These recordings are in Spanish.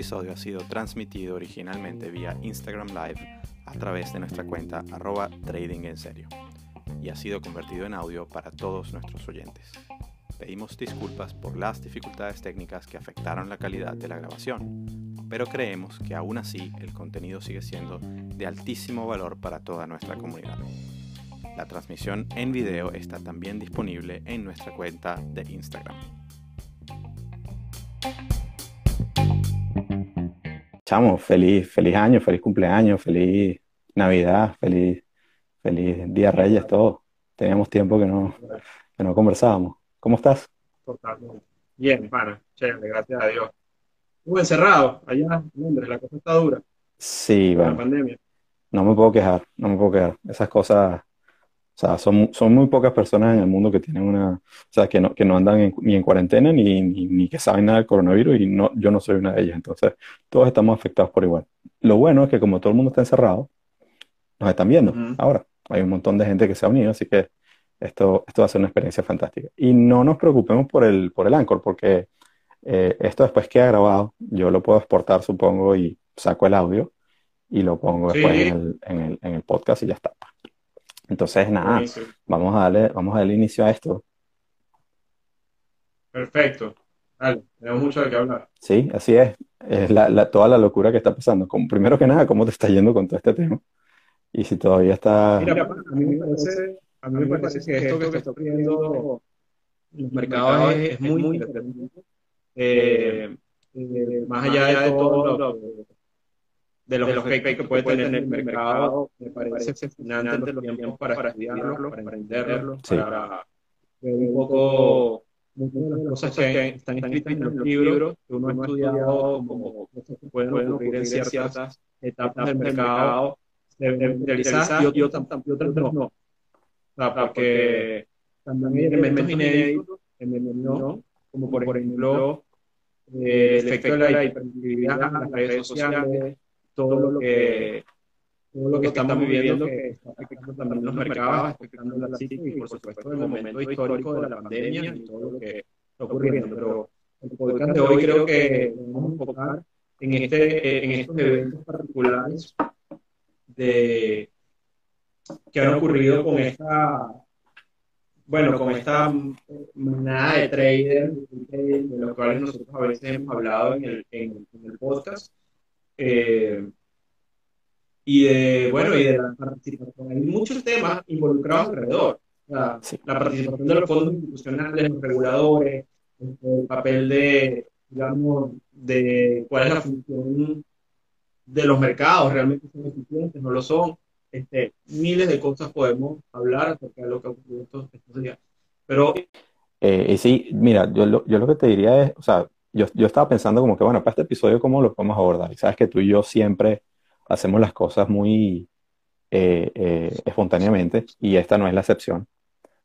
Episodio ha sido transmitido originalmente vía Instagram Live a través de nuestra cuenta arroba trading en serio y ha sido convertido en audio para todos nuestros oyentes. Pedimos disculpas por las dificultades técnicas que afectaron la calidad de la grabación, pero creemos que aún así el contenido sigue siendo de altísimo valor para toda nuestra comunidad. La transmisión en video está también disponible en nuestra cuenta de Instagram. Chamo, feliz, feliz año, feliz cumpleaños, feliz Navidad, feliz, feliz Día Reyes, todo. Teníamos tiempo que no, que no conversábamos. ¿Cómo estás? Totalmente. Bien, pana, chévere, gracias a Dios. Estuve encerrado allá en Londres, la cosa está dura. Sí, bueno, La pandemia. no me puedo quejar, no me puedo quejar. Esas cosas, sea, son, son muy pocas personas en el mundo que tienen una, o sea, que no, que no andan en- ni en cuarentena ni, ni, ni que saben nada del coronavirus y no, yo no soy una de ellas. Entonces, todos estamos afectados por igual. Lo bueno es que como todo el mundo está encerrado, nos están viendo ahora. Hay un montón de gente que se ha unido, así que esto, esto va a ser una experiencia fantástica. Y no nos preocupemos por el, por el Anchor, porque eh, esto después queda grabado, yo lo puedo exportar, supongo, y saco el audio y lo pongo después en el, en el, en el podcast y ya está. Entonces, nada, Buenísimo. vamos a darle, vamos a darle inicio a esto. Perfecto. Dale, tenemos mucho de qué hablar. Sí, así es. Es la, la- toda la locura que está pasando. Como, primero que nada, ¿cómo te está yendo con todo este tema? Y si todavía está... Mira, a mí me parece, a mí me parece que esto que está ocurriendo en los mercados es, es muy interesante. Eh, eh, más allá de todo lo, de los efectos que puede tener el mercado, me parece fascinante los tiempos para estudiarlo, para entenderlo, Sí. para ver un poco muchas de las cosas que están escritas en los libros que uno ha estudiado como cosas que pueden ocurrir en ciertas etapas del mercado, se ven realizadas y otras, no. O sea, porque también hay elementos inéditos en el no, como por ejemplo eh, el efecto de la hiperactividad, las redes sociales, todo lo que todo lo que estamos viviendo que está afectando también los mercados, afectando la psique y por supuesto el momento histórico de la pandemia y todo lo que está ocurriendo. Pero el podcast de hoy creo que vamos a enfocar en, este, en estos eventos particulares de, que han ocurrido con esta, bueno, con esta manada de traders, de los cuales nosotros a veces hemos hablado en el, en, en el podcast. Eh, y de, bueno, y de la participación. Hay muchos temas involucrados alrededor. Sea, Sí. la participación de los fondos institucionales, los reguladores, este, el papel de, digamos, de cuál es la función de los mercados, realmente son eficientes, no lo son. Este, miles de cosas podemos hablar acerca de lo que ha ocurrido estos, estos días. Pero Eh, y sí, mira, yo lo, yo lo que te diría es, o sea, yo, yo estaba pensando como que, bueno, para este episodio, ¿cómo lo podemos abordar? Y sabes que tú y yo siempre hacemos las cosas muy eh, eh, espontáneamente y esta no es la excepción.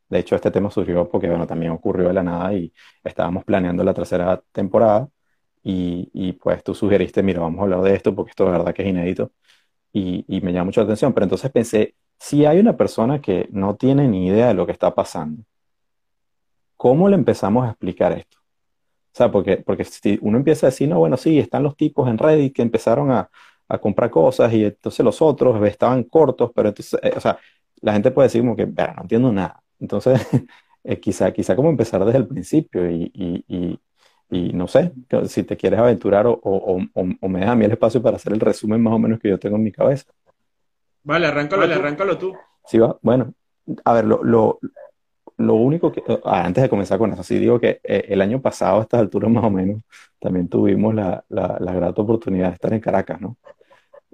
De hecho, este tema surgió porque, bueno, también ocurrió de la nada y estábamos planeando la tercera temporada y, y pues tú sugeriste, mira, vamos a hablar de esto porque esto de verdad que es inédito y, y me llama mucho la atención. Pero entonces pensé, si hay una persona que no tiene ni idea de lo que está pasando, ¿cómo le empezamos a explicar esto? O sea, porque, porque si uno empieza a decir, no, bueno, sí, están los tipos en Reddit que empezaron a, a comprar cosas y entonces los otros estaban cortos, pero entonces, eh, o sea, la gente puede decir como que, "Verga, no entiendo nada. Entonces, eh, quizá, quizá como empezar desde el principio y, y, y, Y no sé, si te quieres aventurar o, o, o, me das a mí el espacio para hacer el resumen más o menos que yo tengo en mi cabeza. Vale, arráncalo, vale, arráncalo tú. Sí, va. Bueno, a ver, lo, lo, lo único que, ah, antes de comenzar con eso, sí digo que eh, el año pasado, a estas alturas más o menos, también tuvimos la, la, la grata oportunidad de estar en Caracas, ¿no?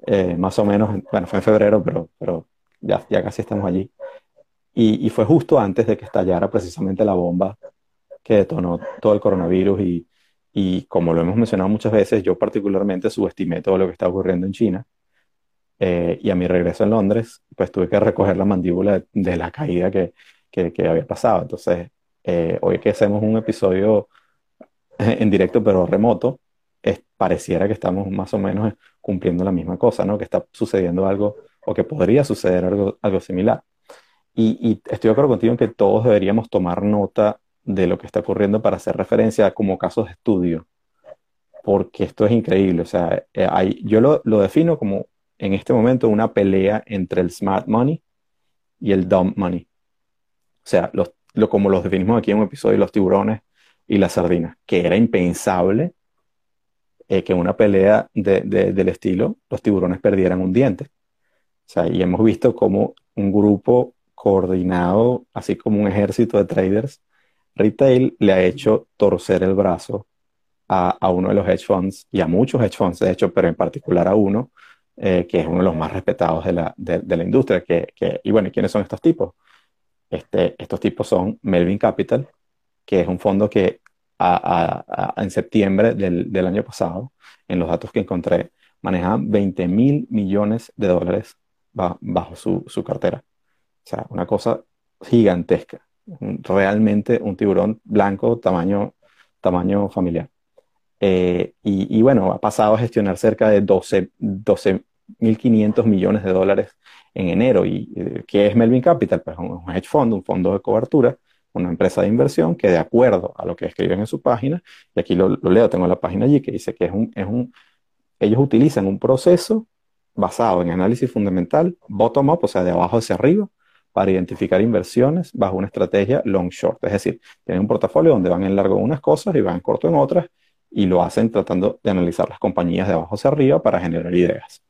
Eh, más o menos, bueno, fue en febrero, pero, pero ya, ya casi estamos allí. Y, y, fue justo antes de que estallara precisamente la bomba que detonó todo el coronavirus y, y como lo hemos mencionado muchas veces, yo particularmente subestimé todo lo que está ocurriendo en China. Eh, y a mi regreso en Londres, pues tuve que recoger la mandíbula de, la caída que, que, que, había pasado. Entonces, eh, hoy que hacemos un episodio en directo pero remoto, es, pareciera que estamos más o menos cumpliendo la misma cosa, ¿no? Que está sucediendo algo o que podría suceder algo, algo similar. Y, y estoy de acuerdo contigo en que todos deberíamos tomar nota de lo que está ocurriendo para hacer referencia como casos de estudio, porque esto es increíble. O sea, eh, hay, yo lo, lo, defino como en este momento una pelea entre el smart money y el dumb money. O sea, lo, como los definimos aquí en un episodio, los tiburones y las sardinas, que era impensable eh, que en una pelea de, de, del estilo los tiburones perdieran un diente. O sea, y hemos visto como un grupo coordinado, así como un ejército de traders, retail le ha hecho torcer el brazo a, a, uno de los hedge funds y a muchos hedge funds, de hecho, pero en particular a uno, eh, que es uno de los más respetados de la, de la industria. Que, que, y bueno, ¿quiénes son estos tipos? Este, estos tipos son Melvin Capital, que es un fondo que a, a, en septiembre del, del, año pasado, en los datos que encontré, manejaban 20 mil millones de dólares bajo su, su cartera. O sea, una cosa gigantesca realmente un tiburón blanco tamaño, tamaño familiar. Eh, y, y, bueno, ha pasado a gestionar cerca de 12.500 12, millones de dólares en enero. ¿Y eh, qué es Melvin Capital? Pues un hedge fund, un fondo de cobertura, una empresa de inversión que de acuerdo a lo que escriben en su página, y aquí lo, lo leo, tengo la página allí, que dice que es un, es un, ellos utilizan un proceso basado en análisis fundamental, bottom-up, o sea, de abajo hacia arriba, para identificar inversiones bajo una estrategia long short. Es decir, tienen un portafolio donde van en largo en unas cosas y van en corto en otras y lo hacen tratando de analizar las compañías de abajo hacia arriba para generar ideas.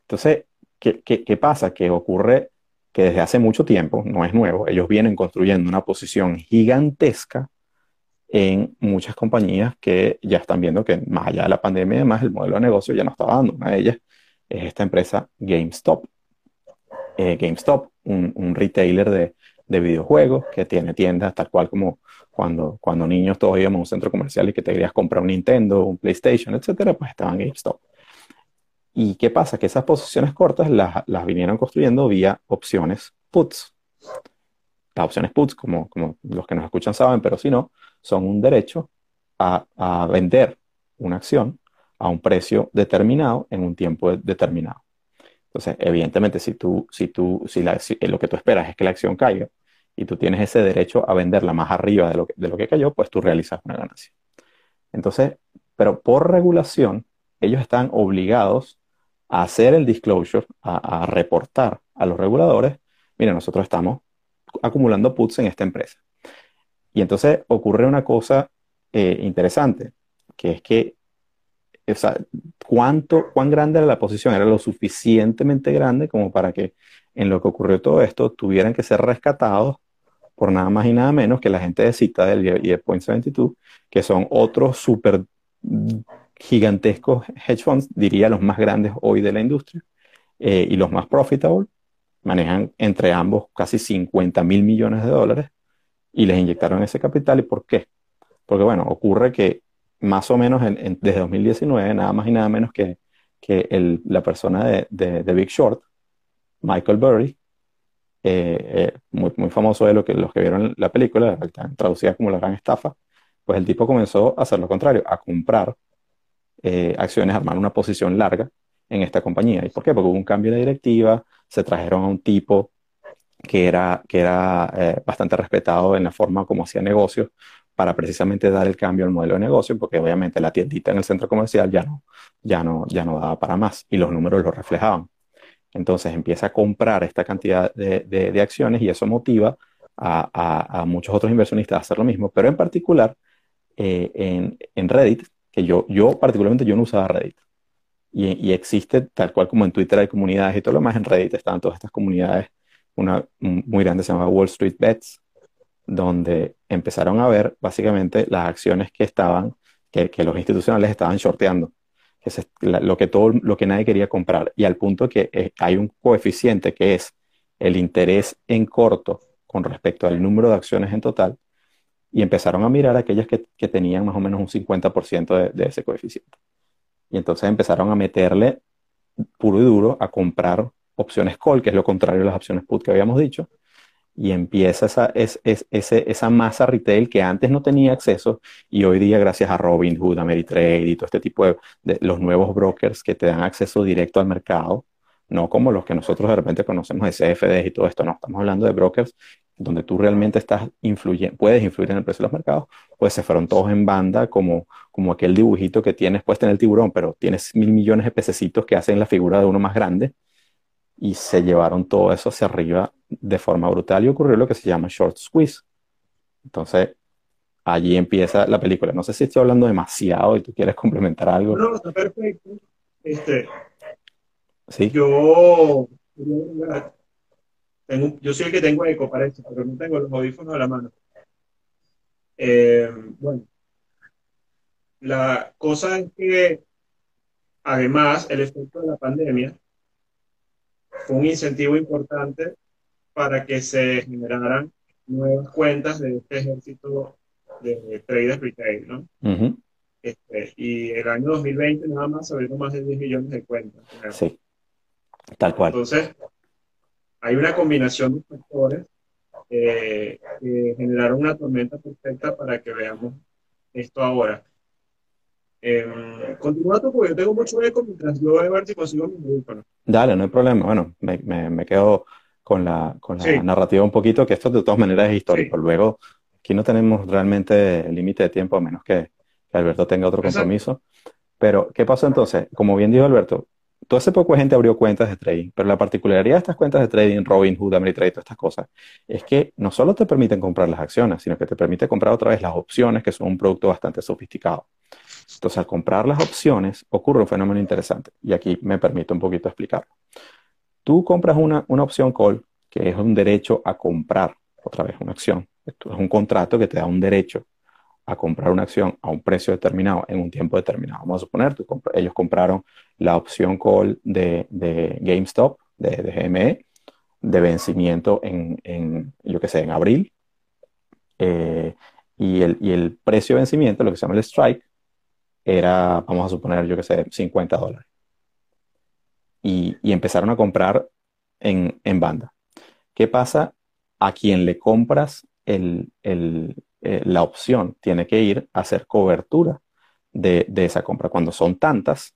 Entonces, ¿qué, qué, qué pasa? Que ocurre que desde hace mucho tiempo, no es nuevo, ellos vienen construyendo una posición gigantesca en muchas compañías que ya están viendo que más allá de la pandemia y demás, el modelo de negocio ya no está dando. Una de ellas es esta empresa GameStop. Eh, GameStop un, retailer de, de, videojuegos que tiene tiendas tal cual como cuando, cuando niños todos íbamos a un centro comercial y que te querías comprar un Nintendo, un PlayStation, etcétera, pues estaban GameStop. ¿Y qué pasa? Que esas posiciones cortas las, las vinieron construyendo vía opciones puts. Las opciones puts, como, como los que nos escuchan saben, pero si no, son un derecho a, a vender una acción a un precio determinado en un tiempo determinado. Entonces, evidentemente, si tú, si tú, si, la, si lo que tú esperas es que la acción caiga y tú tienes ese derecho a venderla más arriba de lo que, de lo que cayó, pues tú realizas una ganancia. Entonces, pero por regulación, ellos están obligados a hacer el disclosure, a, reportar a los reguladores, mira, nosotros estamos acumulando puts en esta empresa. Y entonces ocurre una cosa eh, interesante, que es que o sea, cuánto, cuán grande era la posición, era lo suficientemente grande como para que en lo que ocurrió todo esto tuvieran que ser rescatados por nada más y nada menos que la gente de Citadel y de Point 72, que son otros súper gigantescos hedge funds, diría los más grandes hoy de la industria, eh, y los más profitable, manejan entre ambos casi 50 mil millones de dólares y les inyectaron ese capital. ¿Y por qué? Porque bueno, ocurre que más o menos en, en, desde 2019, nada más y nada menos que, que el, la persona de, de, Big Short, Michael Burry, eh, eh, muy, muy, famoso de lo que, los que vieron la película, traducida como la gran estafa, pues el tipo comenzó a hacer lo contrario, a comprar eh, acciones, armar una posición larga en esta compañía. ¿Y por qué? Porque hubo un cambio de directiva, se trajeron a un tipo que era, que era eh, bastante respetado en la forma como hacía negocios, para precisamente dar el cambio al modelo de negocio, porque obviamente la tiendita en el centro comercial ya no, ya no, ya no daba para más y los números lo reflejaban. Entonces empieza a comprar esta cantidad de, de, acciones y eso motiva a, a, a, muchos otros inversionistas a hacer lo mismo, pero en particular en, en, Reddit, que yo, yo particularmente yo no usaba Reddit. Y, y, existe, tal cual como en Twitter hay comunidades y todo lo más, en Reddit están todas estas comunidades, una muy grande se llama Wall Street Bets, donde empezaron a ver básicamente las acciones que estaban, que, que los institucionales estaban shorteando, que es lo que todo, lo que nadie quería comprar, y al punto que eh, hay un coeficiente que es el interés en corto con respecto al número de acciones en total, y empezaron a mirar aquellas que, que tenían más o menos un 50% de, de ese coeficiente. Y entonces empezaron a meterle puro y duro a comprar opciones call, que es lo contrario de las opciones put que habíamos dicho, y empieza esa, es, es, esa masa retail que antes no tenía acceso y hoy día gracias a Robinhood, Ameritrade y todo este tipo de, de, los nuevos brokers que te dan acceso directo al mercado, no como los que nosotros de repente conocemos de CFDs y todo esto, no, estamos hablando de brokers donde tú realmente estás influyendo, puedes influir en el precio de los mercados, pues se fueron todos en banda como, como aquel dibujito que tienes puesto en el tiburón, pero tienes mil millones de pececitos que hacen la figura de uno más grande y se llevaron todo eso hacia arriba de forma brutal y ocurrió lo que se llama short squeeze. Entonces, allí empieza la película. No sé si estoy hablando demasiado y tú quieres complementar algo. No, está perfecto. Este, ¿Sí? Yo, tengo, yo soy el que tengo eco para esto, pero no tengo los audífonos a la mano. Eh, bueno, la cosa es que además el efecto de la pandemia fue un incentivo importante para que se generaran nuevas cuentas de este ejército de traders retail, ¿no? este, y el año 2020 nada más se abrieron más de 10 millones de cuentas. Sí, tal cual. Entonces, hay una combinación de factores eh, que generaron una tormenta perfecta para que veamos esto ahora. Eh, continúa tú porque yo tengo mucho eco mientras yo voy a ver si consigo mi audífono. Dale, no hay problema. Bueno, me, me, me quedo con la, con la narrativa un poquito, que esto de todas maneras es histórico. Luego, aquí no tenemos realmente límite de tiempo, a menos que, que Alberto tenga otro compromiso. Pero, ¿qué pasó entonces? Como bien dijo Alberto, todo hace poco gente abrió cuentas de trading, pero la particularidad de estas cuentas de trading, Robinhood, Ameritrade, todas estas cosas, es que no solo te permiten comprar las acciones, sino que te permite comprar otra vez las opciones, que son un producto bastante sofisticado. Entonces, al comprar las opciones, ocurre un fenómeno interesante, y aquí me permito un poquito explicarlo. Tú compras una, una opción call, que es un derecho a comprar, otra vez una acción. Esto es un contrato que te da un derecho a comprar una acción a un precio determinado en un tiempo determinado. Vamos a suponer, ellos compraron la opción call de, de GameStop, de, de, GME, de vencimiento en, en yo qué sé, en abril. Eh, y, el, y el precio de vencimiento, lo que se llama el strike, era, vamos a suponer, yo qué sé, 50 dólares y, empezaron a comprar en, banda. ¿Qué pasa? A quien le compras el, eh, la opción tiene que ir a hacer cobertura de, esa compra. Cuando son tantas,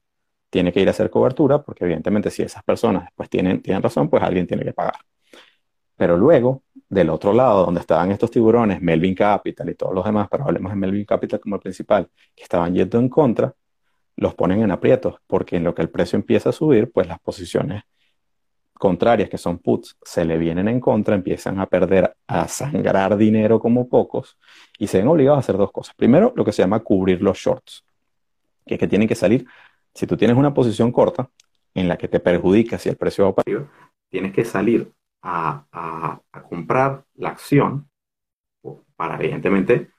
tiene que ir a hacer cobertura porque evidentemente si esas personas después tienen, tienen razón, pues alguien tiene que pagar. Pero luego, del otro lado, donde estaban estos tiburones, Melvin Capital y todos los demás, pero hablemos de Melvin Capital como el principal, que estaban yendo en contra, los ponen en aprietos, porque en lo que el precio empieza a subir, pues las posiciones contrarias, que son puts, se le vienen en contra, empiezan a perder, a sangrar dinero como pocos, y se ven obligados a hacer dos cosas. Primero, lo que se llama cubrir los shorts, que, que tienen que salir, si tú tienes una posición corta, en la que te perjudica si el precio va para arriba, tienes que salir a, comprar la acción para, evidentemente,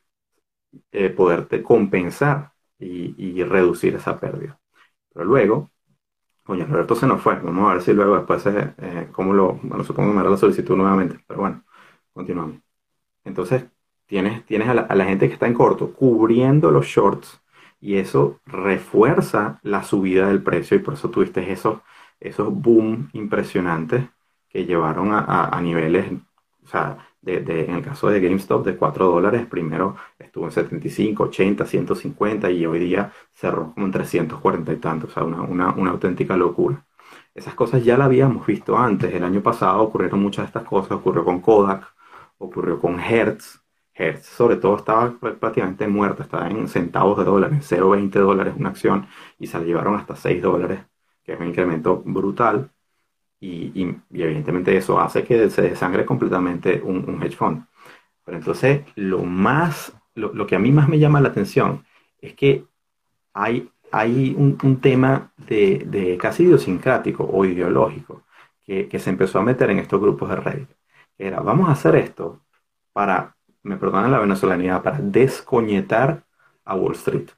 eh, poderte compensar y, reducir esa pérdida. Pero luego, coño, Roberto se nos fue. Vamos a ver si luego después, eh, eh cómo lo, bueno, supongo que me hará la solicitud nuevamente, pero bueno, continuamos. Entonces, tienes, tienes a, la, gente que está en corto cubriendo los shorts y eso refuerza la subida del precio y por eso tuviste esos, esos boom impresionantes que llevaron a, a niveles, o sea, de, en el caso de GameStop, de 4 dólares, primero estuvo en 75, 80, 150 y hoy día cerró como en 340 y tanto, o sea, una, una, una auténtica locura. Esas cosas ya las habíamos visto antes. El año pasado ocurrieron muchas de estas cosas. Ocurrió con Kodak, ocurrió con Hertz. Hertz, sobre todo, estaba prácticamente muerta. Estaba en centavos de dólares, 0,20 dólares una acción y se la llevaron hasta 6 dólares, que es un incremento brutal. Y, evidentemente eso hace que se desangre completamente un, hedge fund. Pero entonces lo más lo, que a mí más me llama la atención es que hay, hay un, tema de, casi idiosincrático o ideológico que, que, se empezó a meter en estos grupos de Reddit. Era, vamos a hacer esto para, me perdonan la venezolanidad, para descoñetar a Wall Street.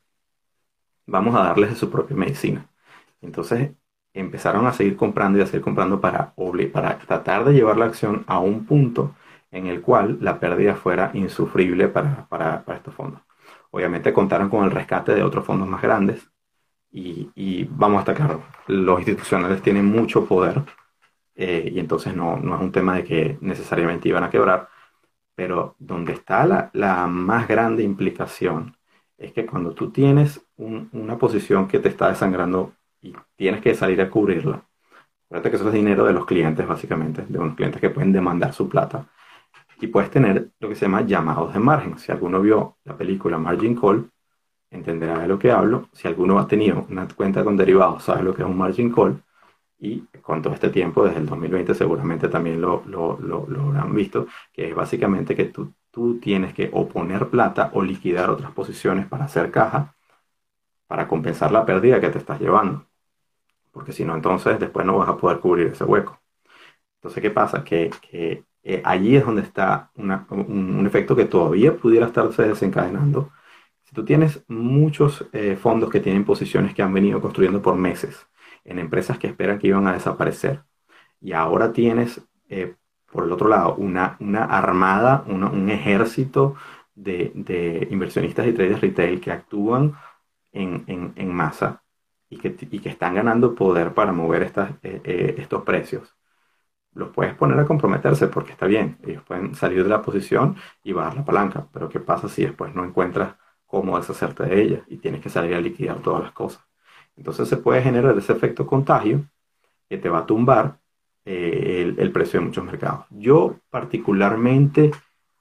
Vamos a darles de su propia medicina. Entonces empezaron a seguir comprando y a seguir comprando para, para tratar de llevar la acción a un punto en el cual la pérdida fuera insufrible para, para, estos fondos. Obviamente contaron con el rescate de otros fondos más grandes y, y vamos a estar claros, los institucionales tienen mucho poder eh, y entonces no, no, es un tema de que necesariamente iban a quebrar, pero donde está la, la más grande implicación es que cuando tú tienes una posición que te está desangrando y tienes que salir a cubrirla, Fíjate que eso es dinero de los clientes, básicamente, de unos clientes que pueden demandar su plata. Y puedes tener lo que se llama llamados de margen. Si alguno vio la película Margin Call, entenderá de lo que hablo. Si alguno ha tenido una cuenta con derivados, sabe lo que es un Margin Call. Y con todo este tiempo, desde el 2020, seguramente también lo, lo, lo, lo habrán visto, que es básicamente que tú, tú tienes que o poner plata o liquidar otras posiciones para hacer caja para compensar la pérdida que te estás llevando. Porque si no, entonces después no vas a poder cubrir ese hueco. Entonces, ¿qué pasa? Que, que eh, allí es donde está un, efecto que todavía pudiera estarse desencadenando. Si tú tienes muchos eh, fondos que tienen posiciones que han venido construyendo por meses en empresas que esperan que iban a desaparecer, y ahora tienes, eh, por el otro lado, una, una armada, un ejército de, de, inversionistas y traders retail que actúan en, en, en masa y que, y que, están ganando poder para mover estas, estos precios los puedes poner a comprometerse porque está bien, ellos pueden salir de la posición y bajar la palanca, pero ¿qué pasa si después no encuentras cómo deshacerte de ella y tienes que salir a liquidar todas las cosas? Entonces se puede generar ese efecto contagio que te va a tumbar eh, el, precio de muchos mercados. Yo particularmente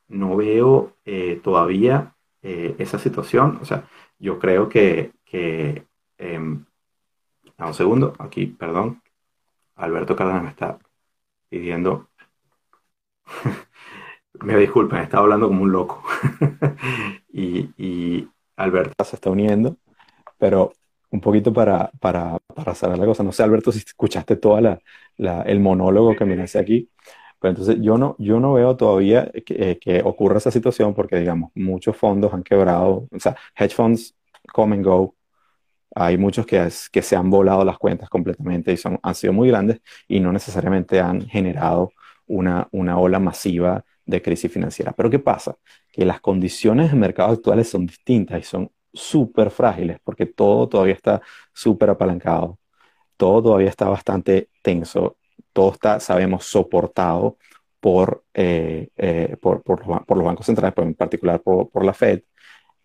no veo eh, todavía eh, esa situación, o sea, yo creo que, que em, un segundo, aquí, perdón, Alberto Cárdenas me está pidiendo, me disculpen, estaba hablando como un loco. y, Alberto se está uniendo, pero un poquito para, para, para saber la cosa. No sé, Alberto, si escuchaste toda la, la el monólogo que me hace aquí. Pero entonces yo no, yo no veo todavía que, eh, que, ocurra esa situación porque, digamos, muchos fondos han quebrado, o sea, hedge funds come and go, hay muchos que, que se han volado las cuentas completamente y son, han sido muy grandes y no necesariamente han generado una, una ola masiva de crisis financiera. Pero ¿qué pasa? Que las condiciones de mercado actuales son distintas y son súper frágiles porque todo todavía está súper apalancado, todo todavía está bastante tenso, todo está, sabemos, soportado por, eh, eh, por, por, los, bancos centrales, pero en particular por, por la Fed.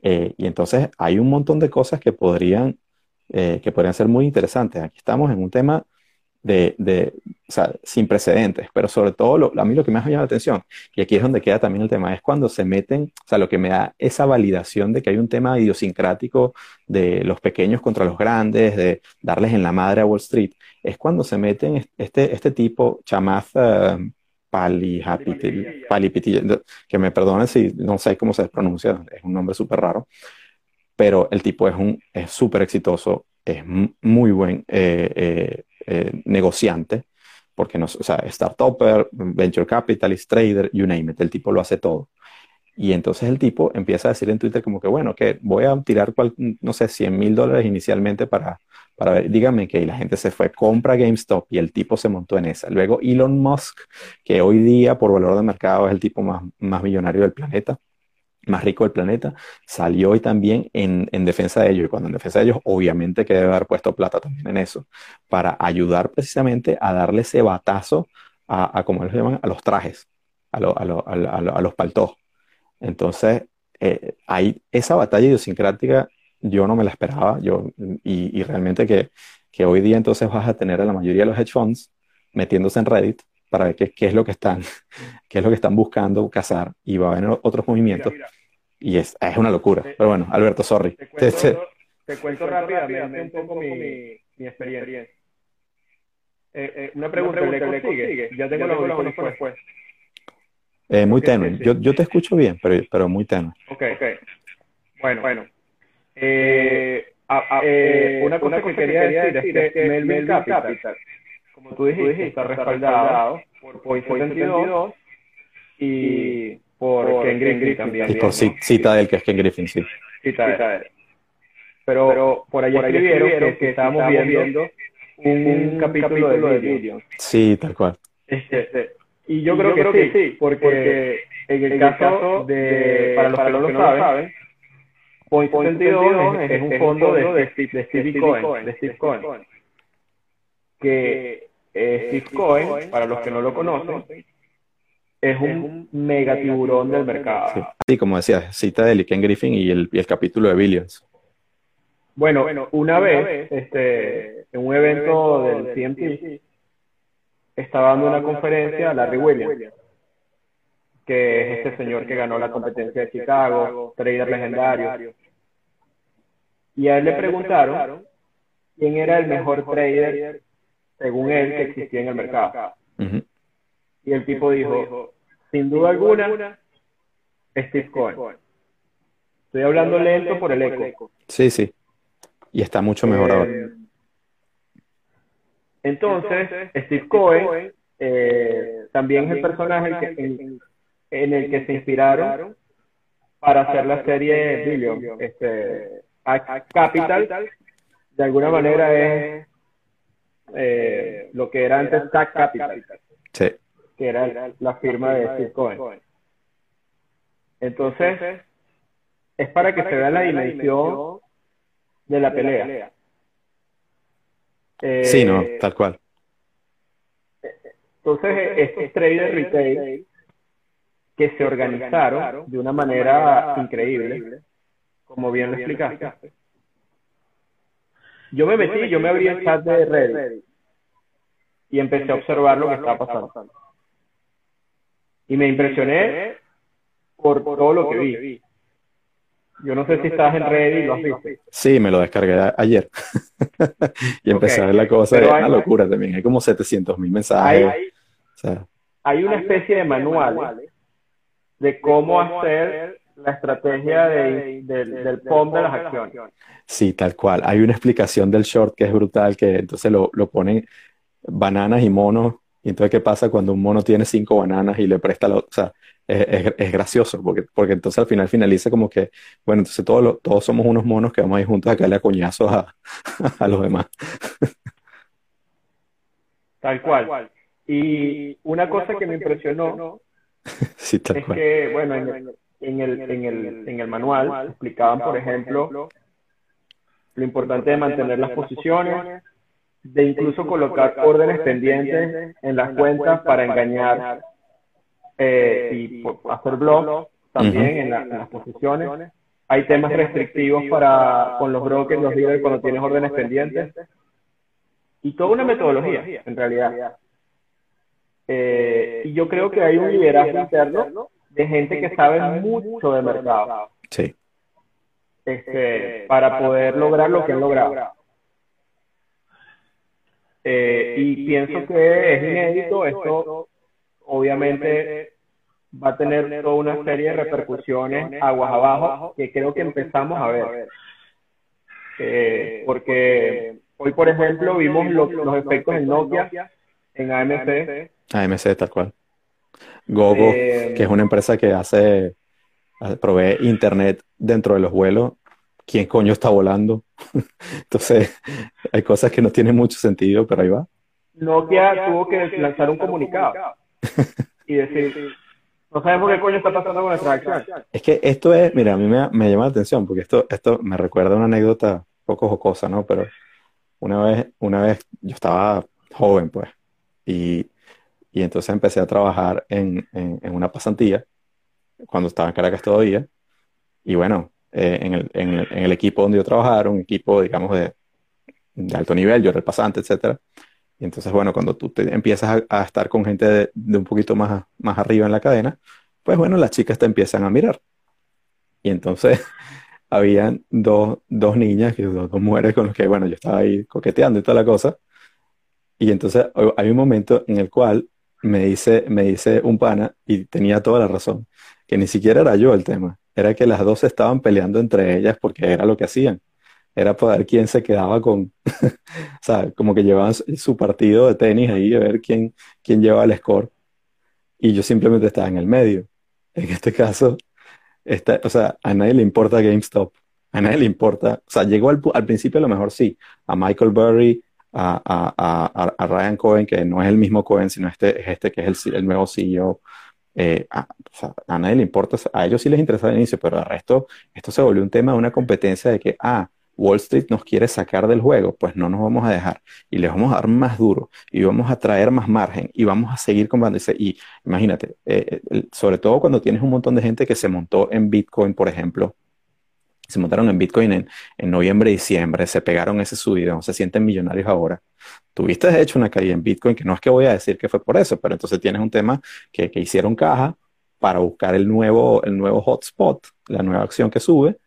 Eh, y entonces hay un montón de cosas que podrían eh, que podrían ser muy interesantes. Aquí estamos en un tema de, de o sea, sin precedentes, pero sobre todo lo, a mí lo que más me llama la atención, y aquí es donde queda también el tema, es cuando se meten, o sea, lo que me da esa validación de que hay un tema idiosincrático de los pequeños contra los grandes, de darles en la madre a Wall Street, es cuando se meten este, este tipo, Chamath uh, que me perdonen si no sé cómo se pronuncia, es un nombre súper raro, pero el tipo es un es súper exitoso, es muy buen eh, eh, eh, negociante, porque no, o sea, startupper, venture capitalist, trader, you name it, el tipo lo hace todo. Y entonces el tipo empieza a decir en Twitter como que, bueno, que voy a tirar, no sé, 100 mil dólares inicialmente para, para ver, dígame que la gente se fue, compra GameStop y el tipo se montó en esa. Luego Elon Musk, que hoy día por valor de mercado es el tipo más, más millonario del planeta, más rico del planeta, salió hoy también en, en, defensa de ellos. Y cuando en defensa de ellos, obviamente que debe haber puesto plata también en eso, para ayudar precisamente a darle ese batazo a, a como ellos llaman, a los trajes, a, a, a, los paltos. Entonces, eh, hay esa batalla idiosincrática, yo no me la esperaba, yo, y, y realmente que, que, hoy día entonces vas a tener a la mayoría de los hedge funds metiéndose en Reddit para ver qué, qué es lo que están, qué es lo que están buscando cazar, y va a haber otros movimientos. Y es, es una locura. Pero bueno, Alberto, sorry. Te cuento, te, cuento rápidamente un poco mi, mi experiencia. Eh, eh, una pregunta, ¿le consigue? Ya tengo los audífonos después. Eh, muy tenue. Yo, yo te escucho bien, pero, pero muy tenue. Ok, ok. Bueno, bueno. Eh, eh, una cosa que quería decir es que Melvin Capital, como tú dijiste, está respaldado por Point 72 y por Ken Griffin también. Y por cita del que es Ken Griffin, sí. Cita Pero, por ahí escribieron que, estábamos viendo un, capítulo, de vídeo. Sí, tal cual. Este, este, y yo, creo, que, sí, porque, en el, caso de, para los, que no lo saben, Point 72 es, un fondo de, de, Steve Cohen, de Steve Cohen, que eh, Steve Cohen, para los que no lo conocen, es un mega tiburón del mercado. Sí, como decías, cita de Ken Griffin y el, y el capítulo de Billions. Bueno, una vez, este, en un evento del CMT, estaba dando una conferencia a Larry Williams, que es este señor que ganó la competencia de Chicago, trader legendario. Y a él le preguntaron quién era el mejor trader, según él, que existía en el mercado. Y el tipo dijo, sin duda alguna, Steve Cohen. Estoy hablando lento por el eco. Sí, sí. Y está mucho mejor ahora. Eh, entonces, Steve Cohen eh, también es el personaje en, el que se inspiraron para hacer la serie Billion. Este, Capital, de alguna manera es eh, lo que era antes Tac Capital. Sí que era la firma de Steve Cohen. Entonces, es para que se vea la dimensión de la pelea. sí, no, eh, tal cual. Entonces, estos traders retail que se organizaron de una manera increíble, como bien lo explicaste. Yo me metí, yo me abrí el chat de Reddit y empecé a observar lo que estaba pasando. Y me impresioné por todo lo que vi. Yo no sé si estás en Reddit y lo has visto. Sí, me lo descargué ayer. y empecé a ver la cosa. Es una locura también. Hay como 700 mil mensajes. Hay, una especie de manual de cómo hacer la estrategia del POM de las acciones. Sí, tal cual. Hay una explicación del short que es brutal, que entonces lo, lo ponen bananas y monos y entonces, ¿qué pasa cuando un mono tiene cinco bananas y le presta la... O sea, es, es, gracioso, porque, porque entonces al final finaliza como que, bueno, entonces todos, todos somos unos monos que vamos a ir juntos a caerle a coñazos a, a los demás. Tal cual. Y una cosa que me impresionó sí, tal es que, bueno, en el, en el, en el, en el manual explicaban, por ejemplo, lo importante de mantener las posiciones, de incluso colocar órdenes pendientes en las cuentas para engañar eh, y hacer blogs también en, las posiciones. Hay temas restrictivos para con los brokers, los dealers cuando tienes órdenes pendientes. Y toda una metodología, en realidad. Eh, y yo creo que hay un liderazgo interno de gente que sabe mucho de mercado. Sí. Este, para poder lograr lo que han logrado. Eh, y pienso que es inédito, esto obviamente va a tener toda una serie de repercusiones aguas abajo que creo que empezamos a ver. Eh, porque hoy, por ejemplo, vimos los efectos en Nokia, en AMC. AMC, tal cual. Gogo, que es una empresa que hace, provee internet dentro de los vuelos quién coño está volando. Entonces, hay cosas que no tienen mucho sentido, pero ahí va. Nokia tuvo que lanzar un comunicado y decir, no sabemos qué coño está pasando con nuestra acción. Es que esto es, mira, a mí me, llama la atención porque esto, esto me recuerda una anécdota poco jocosa, ¿no? Pero una vez, una vez yo estaba joven, pues, y, y entonces empecé a trabajar en, en, en una pasantía cuando estaba en Caracas todavía. Y bueno, eh, en, el, en, el, en, el, equipo donde yo trabajaba, un equipo, digamos, de, de, alto nivel, yo era el pasante, etcétera. Y entonces, bueno, cuando tú te empiezas a, estar con gente de, de, un poquito más, más arriba en la cadena, pues bueno, las chicas te empiezan a mirar. Y entonces, habían dos, dos niñas, dos, dos mujeres con las que, bueno, yo estaba ahí coqueteando y toda la cosa. Y entonces hay un momento en el cual me dice, me dice un pana, y tenía toda la razón, que ni siquiera era yo el tema, era que las dos estaban peleando entre ellas porque era lo que hacían. Era para ver quién se quedaba con, o sea, como que llevaban su partido de tenis ahí a ver quién, quién llevaba el score. Y yo simplemente estaba en el medio. En este caso, está, o sea, a nadie le importa GameStop. A nadie le importa. O sea, llegó al, al principio a lo mejor sí. A Michael Burry, a, a, a, Ryan Cohen, que no es el mismo Cohen, sino este, es este que es el, el nuevo CEO eh, a, a, nadie le importa, a ellos sí les interesa al inicio, pero al resto, esto se volvió un tema de una competencia de que, ah, Wall Street nos quiere sacar del juego, pues no nos vamos a dejar y les vamos a dar más duro y vamos a traer más margen y vamos a seguir comprando. Y imagínate, eh, eh, sobre todo cuando tienes un montón de gente que se montó en Bitcoin, por ejemplo, se montaron en Bitcoin en, en noviembre diciembre, se pegaron ese subidón, se sienten millonarios ahora. Tuviste de hecho una caída en Bitcoin, que no es que voy a decir que fue por eso, pero entonces tienes un tema que, que hicieron caja para buscar el nuevo, el nuevo hotspot, la nueva acción que sube,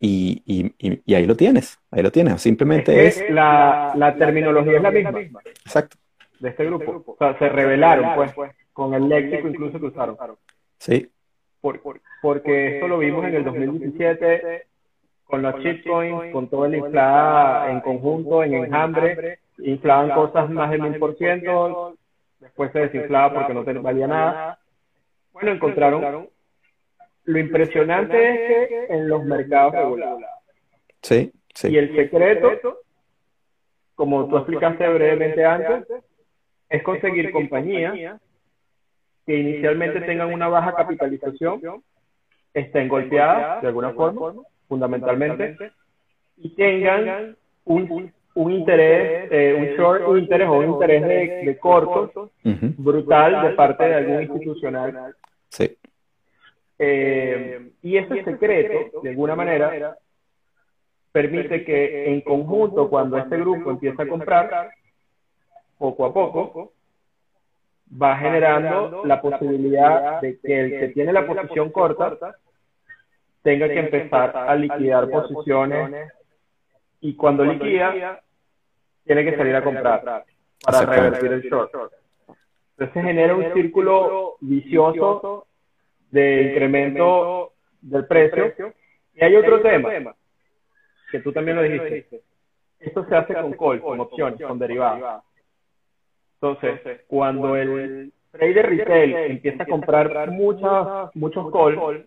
y, y, y, ahí lo tienes, ahí lo tienes. Simplemente es. es la, la, terminología es la misma. Exacto. De este grupo. O sea, se revelaron, pues, con el léxico incluso que usaron. Sí. Por, porque esto lo vimos en el 2017 con los shitcoins, con toda la inflada en conjunto, en enjambre, inflaban cosas más del mil por ciento, después se desinflaba porque no valía nada. Bueno, encontraron. Lo impresionante es que en los mercados regulados. Sí, sí. Y el secreto, como tú explicaste brevemente antes, es conseguir compañías que inicialmente tengan una baja capitalización, estén golpeadas de alguna forma, fundamentalmente, y tengan un, un interés, eh, un short un interés o un interés de, de corto brutal de parte de algún institucional. Sí. Eh, y ese secreto, de alguna manera, permite que en conjunto, cuando este grupo empieza a comprar, poco a poco, va generando la posibilidad de que el que tiene la posición corta tenga que empezar a liquidar posiciones y cuando liquida tiene que salir a comprar para revertir el short. Entonces se genera un círculo vicioso de incremento del precio. Y hay otro tema, que tú también lo dijiste. Esto se hace con call, con opciones, con derivados. Entonces, cuando el trader retail empieza a comprar muchos, muchos call,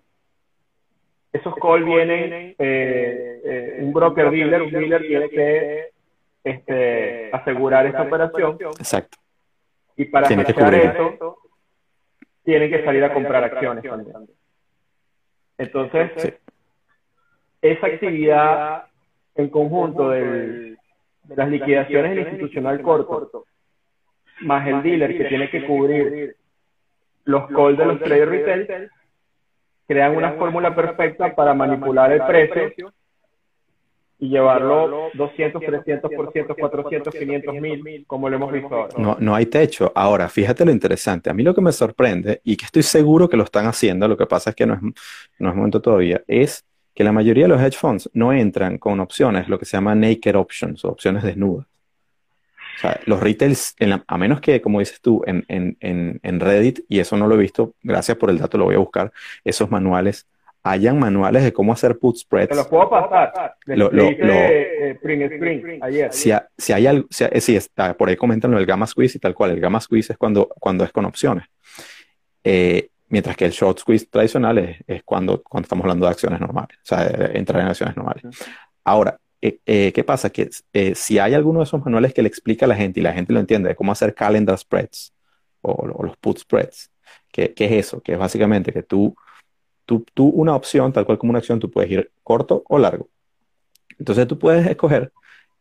esos call vienen, eh, eh, un broker dealer, un dealer tiene que este, asegurar esa operación. Exacto. Y para hacer eso, tienen que salir a comprar acciones también. Entonces, esa actividad en conjunto de las liquidaciones del institucional corto más el dealer que tiene que cubrir los calls de los traders retail, crean una fórmula perfecta para manipular el precio y llevarlo 200, 300%, 400, 500 mil, como lo hemos visto ahora. No, no hay techo. Ahora, fíjate lo interesante. A mí lo que me sorprende, y que estoy seguro que lo están haciendo, lo que pasa es que no es, no es momento todavía, es que la mayoría de los hedge funds no entran con opciones, lo que se llama naked options, o opciones desnudas. O sea, los retails, a menos que, como dices tú, en, en, en, Reddit, y eso no lo he visto, gracias por el dato, lo voy a buscar, esos manuales, hayan manuales de cómo hacer put spreads. Te los puedo pasar. Lo, lo, eh, Si, si, hay algo, si, si está, por ahí comentan lo del gamma squeeze y tal cual. El gamma squeeze es cuando, cuando es con opciones. Eh, mientras que el short squeeze tradicional es, es, cuando, cuando estamos hablando de acciones normales, o sea, entrar en acciones normales. Ahora, eh, eh, ¿qué pasa? Que eh, si hay alguno de esos manuales que le explica a la gente y la gente lo entiende de cómo hacer calendar spreads o, los put spreads, ¿qué, ¿qué, es eso? Que es básicamente que tú, tú, tú, una opción, tal cual como una acción, tú puedes ir corto o largo. Entonces tú puedes escoger,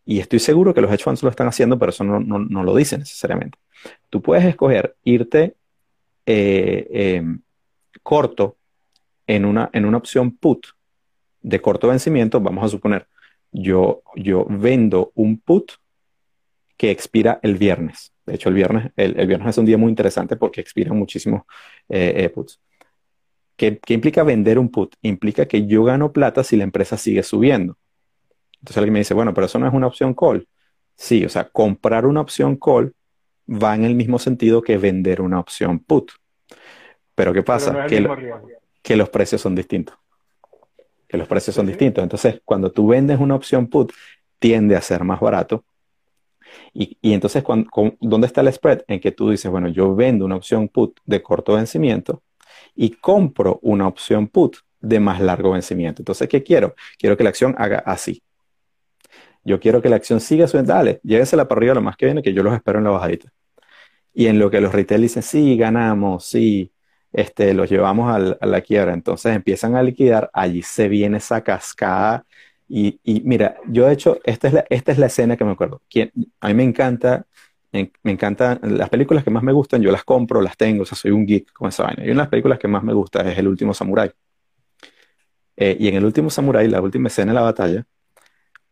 y estoy seguro que los hedge funds lo están haciendo, pero eso no, no, no lo dicen necesariamente. Tú puedes escoger irte em, corto en una, en una opción put de corto vencimiento, vamos a suponer yo, yo vendo un put que expira el viernes. De hecho, el viernes, el, viernes es un día muy interesante porque expiran muchísimos eh, eh, puts. ¿Qué, ¿Qué, implica vender un put? Implica que yo gano plata si la empresa sigue subiendo. Entonces alguien me dice, bueno, pero eso no es una opción call. Sí, o sea, comprar una opción call va en el mismo sentido que vender una opción put. Pero ¿qué pasa? que, que los precios son distintos. Que los precios son distintos. Entonces, cuando tú vendes una opción put, tiende a ser más barato. Y, entonces, ¿dónde está el spread? En que tú dices, bueno, yo vendo una opción put de corto vencimiento y compro una opción put de más largo vencimiento. Entonces, ¿qué quiero? Quiero que la acción haga así. Yo quiero que la acción siga subiendo. Dale, llévesela para arriba lo más que viene, que yo los espero en la bajadita. Y en lo que los retail dicen, sí, ganamos, sí, este, los llevamos a la quiebra. Entonces empiezan a liquidar, allí se viene esa cascada. Y, mira, yo de hecho, esta es la, esta es la escena que me acuerdo. a mí me encanta, me, encantan las películas que más me gustan, yo las compro, las tengo, o sea, soy un geek con esa vaina. Y una de las películas que más me gusta es El último Samurai. Eh, y en El último Samurai, la última escena de la batalla,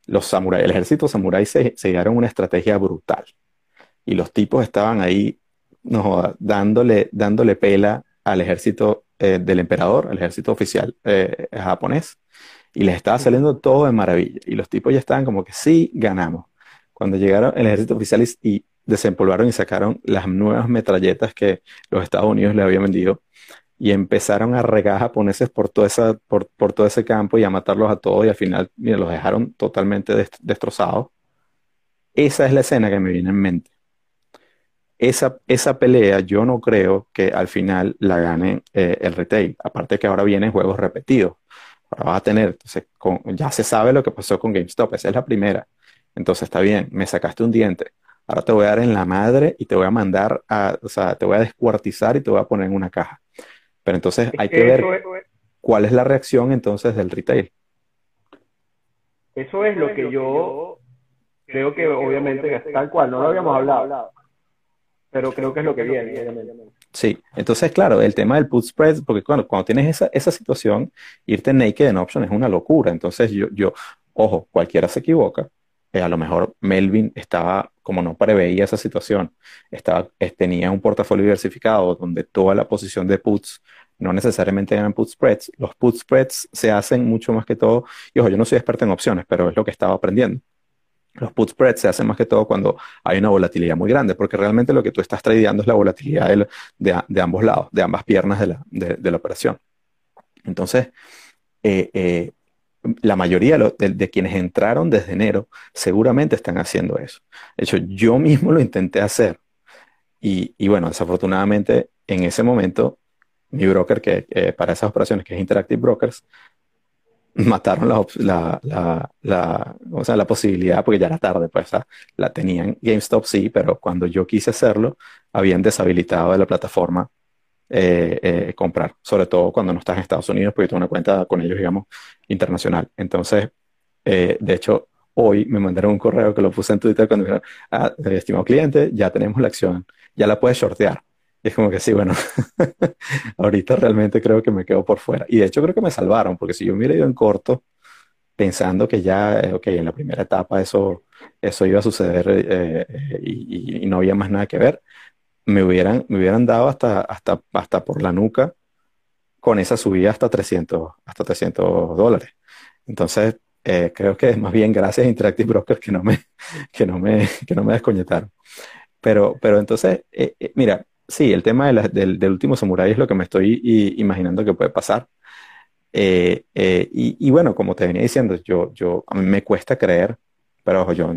los samuráis, el ejército samurái se, se dieron una estrategia brutal. Y los tipos estaban ahí no, dándole, dándole pela al ejército eh, del emperador, al ejército oficial eh, japonés, y les estaba saliendo todo de maravilla. Y los tipos ya estaban como que sí, ganamos. Cuando llegaron el ejército oficial y, desempolvaron y sacaron las nuevas metralletas que los Estados Unidos le habían vendido, y empezaron a regar japoneses por, toda esa, por, por, todo ese campo y a matarlos a todos y al final mira, los dejaron totalmente destrozados. Esa es la escena que me viene en mente esa, esa pelea yo no creo que al final la gane eh, el retail. Aparte que ahora vienen juegos repetidos. Ahora vas a tener, entonces, ya se sabe lo que pasó con GameStop, esa es la primera. Entonces está bien, me sacaste un diente. Ahora te voy a dar en la madre y te voy a mandar a, o sea, te voy a descuartizar y te voy a poner en una caja. Pero entonces hay que ver cuál es la reacción entonces del retail. Eso es lo que yo creo que obviamente tal cual, no lo habíamos hablado pero creo que es lo que viene. Sí, entonces, claro, el tema del put spread, porque cuando, cuando tienes esa, esa situación, irte naked en option es una locura. Entonces, yo, yo ojo, cualquiera se equivoca. Eh, a lo mejor Melvin estaba, como no preveía esa situación, estaba, tenía un portafolio diversificado donde toda la posición de puts no necesariamente eran put spreads. Los put spreads se hacen mucho más que todo, y ojo, yo no soy experto en opciones, pero es lo que estaba aprendiendo. Los put spreads se hacen más que todo cuando hay una volatilidad muy grande, porque realmente lo que tú estás tradeando es la volatilidad de, ambos lados, de ambas piernas de la, operación. Entonces, eh, eh, la mayoría de, quienes entraron desde enero seguramente están haciendo eso. De hecho, yo mismo lo intenté hacer. Y, bueno, desafortunadamente en ese momento, mi broker que eh, para esas operaciones, que es Interactive Brokers, mataron la, la, la, o sea, la posibilidad, porque ya era tarde, pues la tenían GameStop sí, pero cuando yo quise hacerlo, habían deshabilitado de la plataforma eh, eh, comprar, sobre todo cuando no estás en Estados Unidos, porque tengo una cuenta con ellos, digamos, internacional. Entonces, eh, de hecho, hoy me mandaron un correo que lo puse en Twitter cuando me dijeron, ah, estimado cliente, ya tenemos la acción, ya la puedes shortear. Y es como que sí, bueno, ahorita realmente creo que me quedo por fuera. Y de hecho creo que me salvaron, porque si yo me hubiera ido en corto, pensando que ya, eh, ok, en la primera etapa eso, eso iba a suceder eh, eh, y, no había más nada que ver, me hubieran, me hubieran dado hasta, hasta, hasta por la nuca con esa subida hasta 300, hasta 300 dólares. Entonces, creo que es más bien gracias a Interactive Brokers que no me, que no me, que no me desconectaron. Pero, pero entonces, mira, sí, el tema del, último samurái es lo que me estoy imaginando que puede pasar. Eh, eh, y, bueno, como te venía diciendo, yo, yo, a mí me cuesta creer, pero ojo, yo,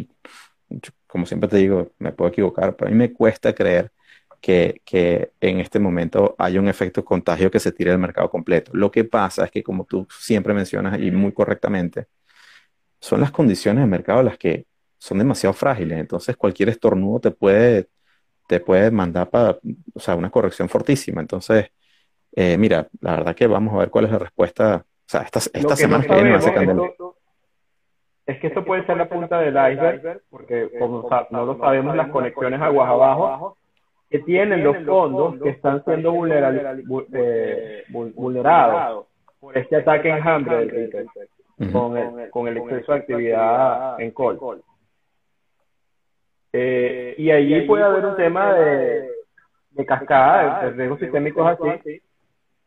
como siempre te digo, me puedo equivocar, pero a mí me cuesta creer que, que, en este momento haya un efecto contagio que se tire del mercado completo. Lo que pasa es que, como tú siempre mencionas y muy correctamente, son las condiciones de mercado las que son demasiado frágiles. Entonces, cualquier estornudo te puede te puede mandar para, o sea, una corrección fortísima. Entonces, eh, mira, la verdad que vamos a ver cuál es la respuesta. O sea, esta, esta semana que viene Es que esto puede ser la punta del iceberg, porque como no lo sabemos, las conexiones aguas abajo que tienen los fondos que están siendo eh, vulnerados por este ataque en hambre con, el, con el exceso de actividad en call. Eh, y allí puede haber un tema de, de cascada, de riesgos sistémicos así.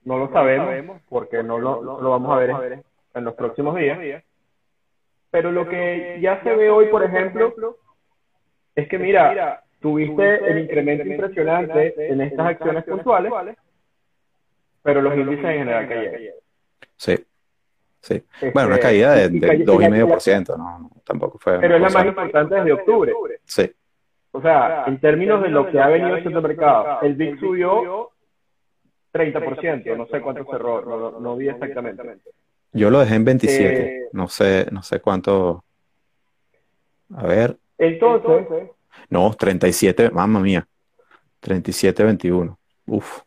No lo sabemos porque no lo, lo vamos a ver en los próximos días. Pero lo que ya se ve hoy, por ejemplo, es que mira, tuviste el incremento impresionante en estas acciones puntuales, pero los índices en general cayeron. Sí. Sí. bueno, una este, caída de, de 2,5%, no, tampoco fue. Pero es la más importante desde octubre. Sí. O sea, en términos de lo que ha venido haciendo el mercado, el VIX subió 30%, no sé cuánto cerró, no, no vi exactamente. Yo lo dejé en 27, eh, no sé, no sé cuánto. A ver. Entonces. No, 37, mamma mía. 37, 21. Uf.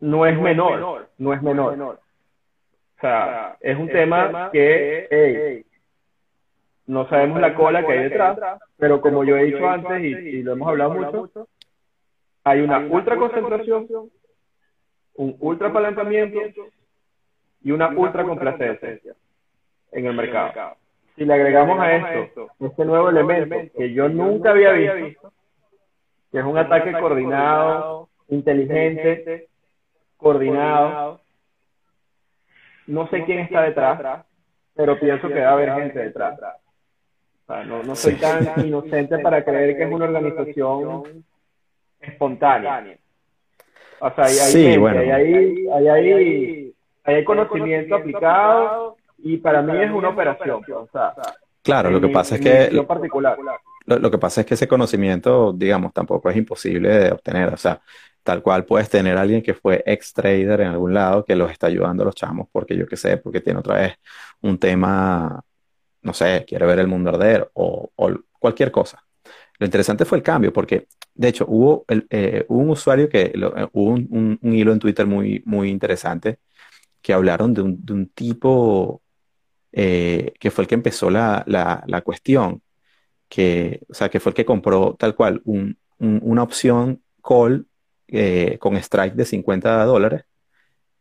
No es menor, no es menor. O sea, es un tema que, no sabemos la cola que hay detrás, pero como yo he dicho antes y, lo hemos hablado mucho, hay una ultra concentración, un ultra apalancamiento y una ultra complacencia en el mercado. Si le agregamos a esto este nuevo elemento que yo nunca había visto, que es un ataque coordinado, inteligente, coordinado, no sé quién está detrás, pero pienso que debe haber gente detrás. no, soy tan inocente para creer que es una organización espontánea. O sea, hay, hay, hay, hay, hay, conocimiento aplicado y para mí es una operación. O sea, claro, lo que pasa es que... Lo, particular. Lo, que pasa es que ese conocimiento, digamos, tampoco es imposible de obtener. O sea, tal cual puedes tener alguien que fue ex trader en algún lado que los está ayudando a los chamos porque yo qué sé, porque tiene otra vez un tema, no sé, quiere ver el mundo arder o, cualquier cosa. Lo interesante fue el cambio, porque de hecho hubo, eh, un usuario que, eh, hubo un, hilo en Twitter muy, muy interesante que hablaron de un, tipo eh, que fue el que empezó la, la, cuestión, que, o sea, que fue el que compró tal cual una opción call con strike de 50 dólares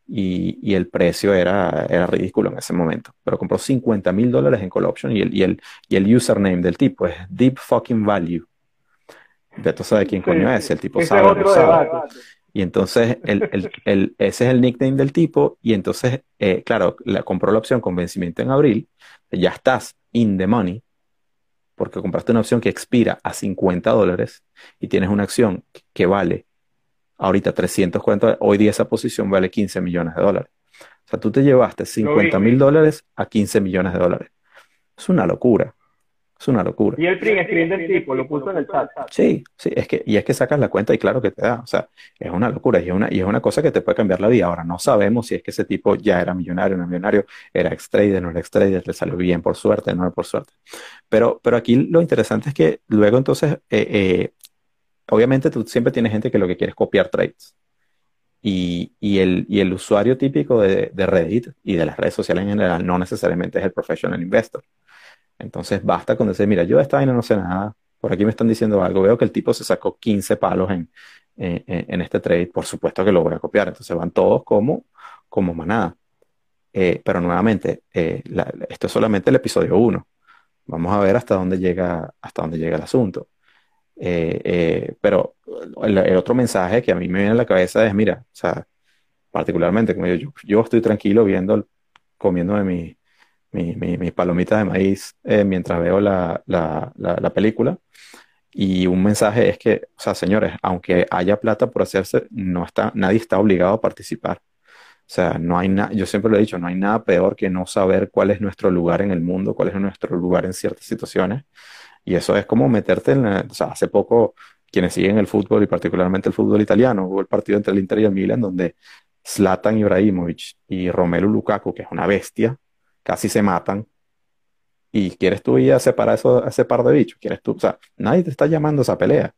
y, y, el precio era, era ridículo en ese momento. Pero compró 50 mil dólares en call option y el, y, el, y el username del tipo es Deep Fucking Value. Beto sabe quién coño es, el tipo sabe, Y entonces el, el, el, ese es el nickname del tipo y entonces, eh, claro, la, compró la opción con vencimiento en abril, ya estás in the money, porque compraste una opción que expira a 50 dólares y tienes una acción que vale ahorita 340, hoy día esa posición vale 15 millones de dólares. O sea, tú te llevaste 50 mil dólares a 15 millones de dólares. Es una locura. Es una locura. Y el print screen del tipo lo puso en el chat. Sí, sí, es que, y es que sacas la cuenta y claro que te da. O sea, es una locura y es una, y es una cosa que te puede cambiar la vida. Ahora, no sabemos si es que ese tipo ya era millonario, no millonario, era ex trader, no era ex trader, le salió bien por suerte, no era por suerte. Pero, pero aquí lo interesante es que luego entonces eh, eh, obviamente tú siempre tienes gente que lo que quiere es copiar trades. Y, y, el, y el usuario típico de, de, Reddit y de las redes sociales en general no necesariamente es el professional investor. Entonces basta con decir, mira, yo de esta vaina no sé nada, por aquí me están diciendo algo, veo que el tipo se sacó 15 palos en, en, este trade, por supuesto que lo voy a copiar. Entonces van todos como, como manada. Eh, pero nuevamente, eh, esto es solamente el episodio 1. Vamos a ver hasta dónde llega, hasta dónde llega el asunto. Eh, eh, pero el, otro mensaje que a mí me viene a la cabeza es, mira, o sea, particularmente, como yo, yo estoy tranquilo viendo, comiendo mi, mi, mis palomitas de maíz eh, mientras veo la, la, la, película. Y un mensaje es que, o sea, señores, aunque haya plata por hacerse, no está, nadie está obligado a participar. O sea, no hay nada, yo siempre lo he dicho, no hay nada peor que no saber cuál es nuestro lugar en el mundo, cuál es nuestro lugar en ciertas situaciones y eso es como meterte en, o sea, hace poco quienes siguen el fútbol y particularmente el fútbol italiano, hubo el partido entre el Inter y el Milan donde Zlatan Ibrahimovic y Romelu Lukaku, que es una bestia, casi se matan. Y quieres tú ir a separar eso, a ese par de bichos, quieres tú, o sea, nadie te está llamando a esa pelea.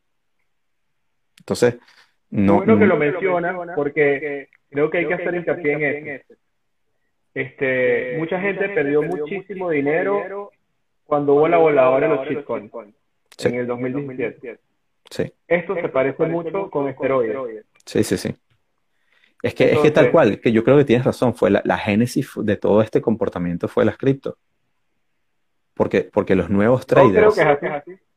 Entonces, no. Bueno que lo mencionas, porque creo que hay que hacer hincapié en eso. Este, mucha gente perdió muchísimo dinero cuando hubo la voladora de los shitcoins en el 2017. Sí. Esto se parece mucho con esteroides. Sí, sí, sí. Es que, es que tal cual, que yo creo que tienes razón, fue la, génesis de todo este comportamiento fue las cripto. Porque, porque los nuevos traders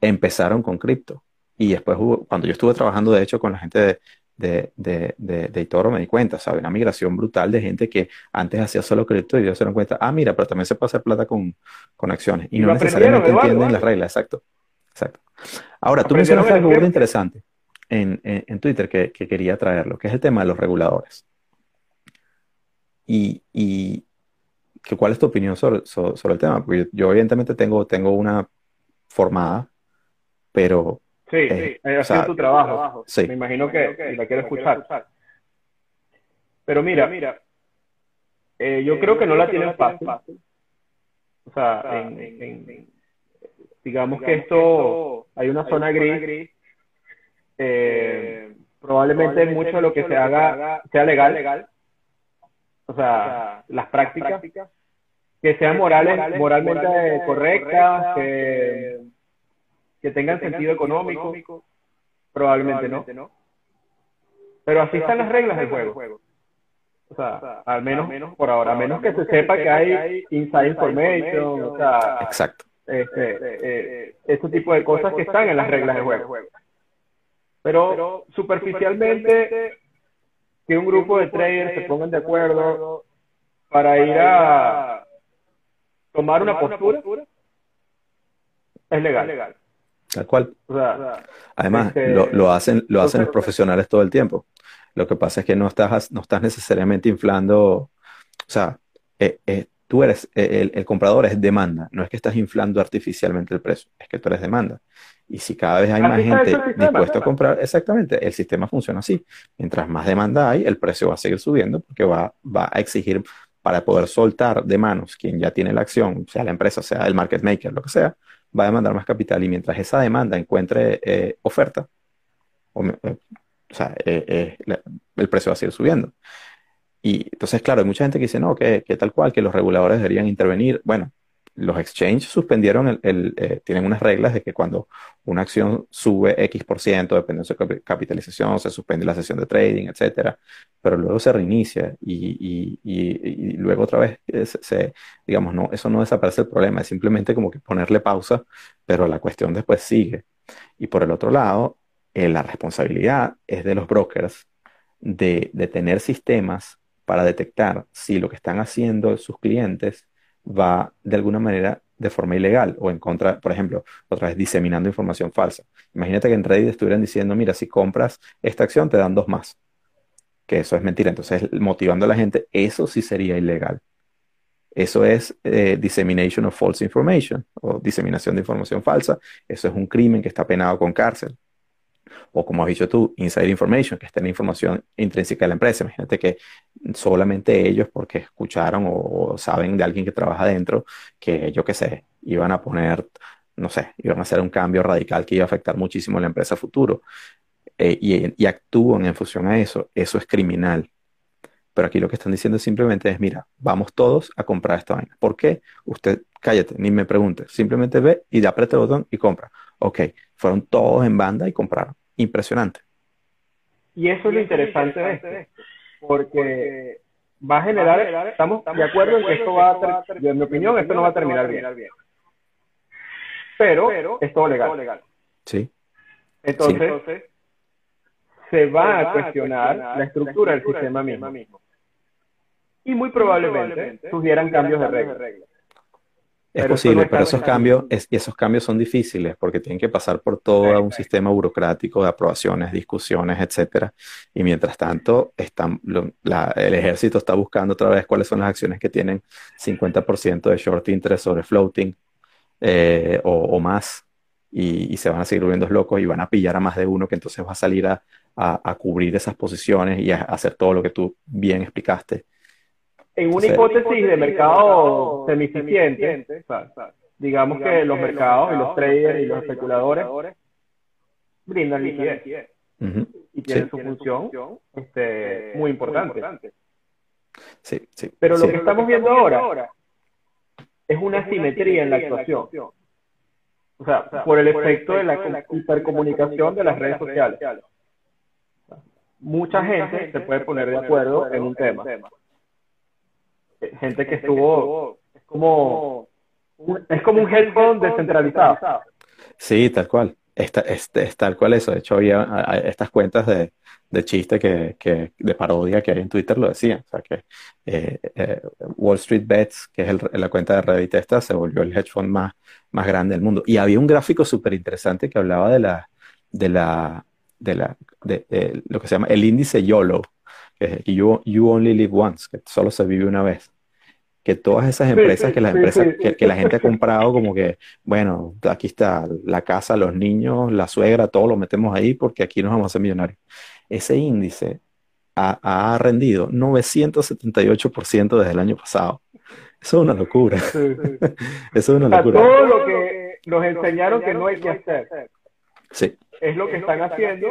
empezaron con cripto. Y después hubo, cuando yo estuve trabajando, de hecho, con la gente de, de, de, de, de Toro me di cuenta, ¿sabes? Una migración brutal de gente que antes hacía solo cripto y ellos se dieron cuenta, ah, mira, pero también se puede hacer plata con, con acciones. Y, no necesariamente entienden las reglas, exacto. Exacto. Ahora, tú mencionaste algo muy interesante en, en, en Twitter que, que, quería traerlo, que es el tema de los reguladores. Y, y ¿cuál es tu opinión sobre, sobre, el tema? Porque yo, evidentemente tengo, tengo una formada, pero... Sí, eh, sí, ha sido tu trabajo. Sí. Me imagino que, la quiero escuchar. Pero mira, mira eh, yo, creo que no la tienen fácil. O sea, en, digamos, que esto, hay una zona gris. Eh, probablemente mucho de lo que se haga sea legal. O sea, las prácticas que sean morales, moralmente correctas, que, que tengan sentido económico, probablemente no. Pero así están las reglas del juego. O sea, al menos, por ahora, a menos que se sepa que hay inside information, o sea, exacto. Este, eh, este tipo de cosas que están en las reglas del juego. Pero superficialmente, que un grupo de traders se pongan de acuerdo para ir a tomar una postura, es legal. Tal cual. Además, este, lo, lo, hacen, lo hacen los profesionales todo el tiempo. Lo que pasa es que no estás, no estás necesariamente inflando, o sea, eh, eh, tú eres, eh, el, comprador es demanda, no es que estás inflando artificialmente el precio, es que tú eres demanda. Y si cada vez hay más gente dispuesta a comprar, exactamente, el sistema funciona así. Mientras más demanda hay, el precio va a seguir subiendo porque va, va a exigir para poder soltar de manos quien ya tiene la acción, sea la empresa, sea el market maker, lo que sea, va a demandar más capital. Y mientras esa demanda encuentre oferta, o, o sea, eh, eh, el precio va a seguir subiendo. Y entonces, claro, hay mucha gente que dice, no, que, tal cual, que los reguladores deberían intervenir. Bueno, los exchanges suspendieron, el, eh, tienen unas reglas de que cuando una acción sube X por ciento, dependiendo de su capitalización, se suspende la sesión de trading, etcétera, pero luego se reinicia y, luego otra vez se, digamos, no, eso no desaparece el problema, es simplemente como que ponerle pausa, pero la cuestión después sigue. Y por el otro lado, eh, la responsabilidad es de los brokers de, tener sistemas para detectar si lo que están haciendo sus clientes va de alguna manera de forma ilegal o en contra, por ejemplo, otra vez diseminando información falsa. Imagínate que en Reddit estuvieran diciendo, mira, si compras esta acción te dan dos más, que eso es mentira. Entonces, motivando a la gente, eso sí sería ilegal. Eso es eh, dissemination of false information o diseminación de información falsa. Eso es un crimen que está penado con cárcel o como has dicho tú, inside information, que está en la información intrínseca de la empresa. Imagínate que solamente ellos, porque escucharon o, saben de alguien que trabaja dentro, que yo qué sé, iban a poner, no sé, iban a hacer un cambio radical que iba a afectar muchísimo a la empresa futuro. Eh, y, y actúan en función a eso, eso es criminal. Pero aquí lo que están diciendo simplemente es, mira, vamos todos a comprar esta vaina. ¿Por qué? Usted, cállate, ni me pregunte. Simplemente ve y aprieta el botón y compra. Ok, fueron todos en banda y compraron impresionante. Y eso es lo interesante de esto, porque va a generar, estamos de acuerdo en que esto va a, en mi opinión, esto no va a terminar bien. Pero es todo legal. Sí. Entonces, se va a cuestionar la estructura del sistema mismo. Y muy probablemente surgieran cambios de reglas. Es posible, pero esos cambios, esos cambios son difíciles porque tienen que pasar por todo un sistema burocrático de aprobaciones, discusiones, etcétera. Y mientras tanto, están, el ejército está buscando otra vez cuáles son las acciones que tienen 50% de short interest sobre floating eh, o, más. Y, se van a seguir volviendo locos y van a pillar a más de uno que entonces va a salir a, a cubrir esas posiciones y a hacer todo lo que tú bien explicaste en una hipótesis de mercado semificiente, digamos que los mercados y los traders y los especuladores brindan liquidez. y tienen su función este, muy importante. Sí, sí, Pero lo que estamos viendo ahora es una simetría en la actuación. O sea, por el efecto de la hipercomunicación de las redes sociales. Mucha gente se puede poner de acuerdo en un tema gente que estuvo, es como, es como un headphone descentralizado. Sí, tal cual. Esta, este, es, tal cual eso. De hecho, había estas cuentas de, de chiste que, que, de parodia que hay en Twitter lo decían. O sea, que eh, eh, Wall Street Bets, que es la cuenta de Reddit esta, se volvió el hedge fund más, más grande del mundo. Y había un gráfico súper interesante que hablaba de la, de la, de la, de, lo que se llama el índice YOLO, es you, you Only Live Once, que solo se vive una vez. que todas esas empresas que las empresas que, que, la gente ha comprado como que bueno aquí está la casa los niños la suegra todo lo metemos ahí porque aquí nos vamos a hacer millonarios. Ese índice ha, ha rendido 978% desde el año pasado. Eso es una locura. Eso es una locura. todo lo que nos enseñaron que no hay que hacer sí. es lo que están haciendo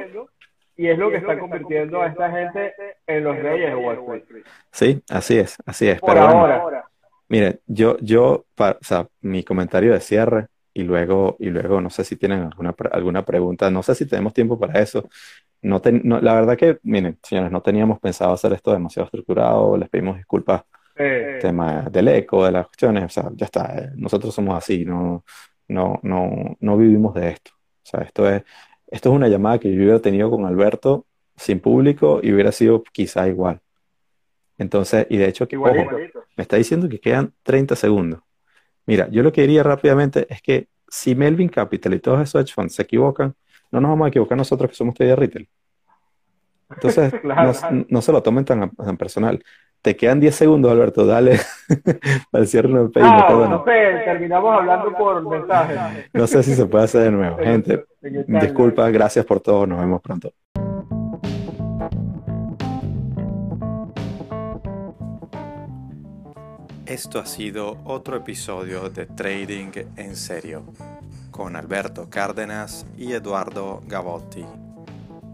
y es lo que está convirtiendo a esta gente en los reyes de Wall Street. Sí, así es, así es. Por ahora. Miren, yo, yo, o sea, mi comentario de cierre y luego, y luego no sé si tienen alguna, alguna pregunta, no sé si tenemos tiempo para eso. No, la verdad que, miren, señores, no teníamos pensado hacer esto demasiado estructurado, les pedimos disculpas. tema del eco, de las cuestiones, o sea, ya está, eh, nosotros somos así, no, no, no, no vivimos de esto. O sea, esto es, esto es una llamada que yo hubiera tenido con Alberto sin público y hubiera sido quizá igual. Entonces, y de hecho, ojo, me está diciendo que quedan 30 segundos. Mira, yo lo que diría rápidamente es que si Melvin Capital y todos esos hedge funds se equivocan, no nos vamos a equivocar nosotros que somos de retail. Entonces, no, se lo tomen tan, tan, personal. Te quedan 10 segundos, Alberto, dale para el cierre del ah, no sé, terminamos hablando por mensaje. No sé si se puede hacer de nuevo. Gente, disculpa, gracias por todo, nos vemos pronto. Esto ha sido otro episodio de Trading en Serio con Alberto Cárdenas y Eduardo Gavotti.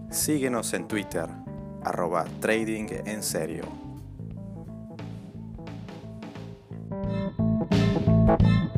Síguenos en Twitter, arroba Trading en Serio. Thank you.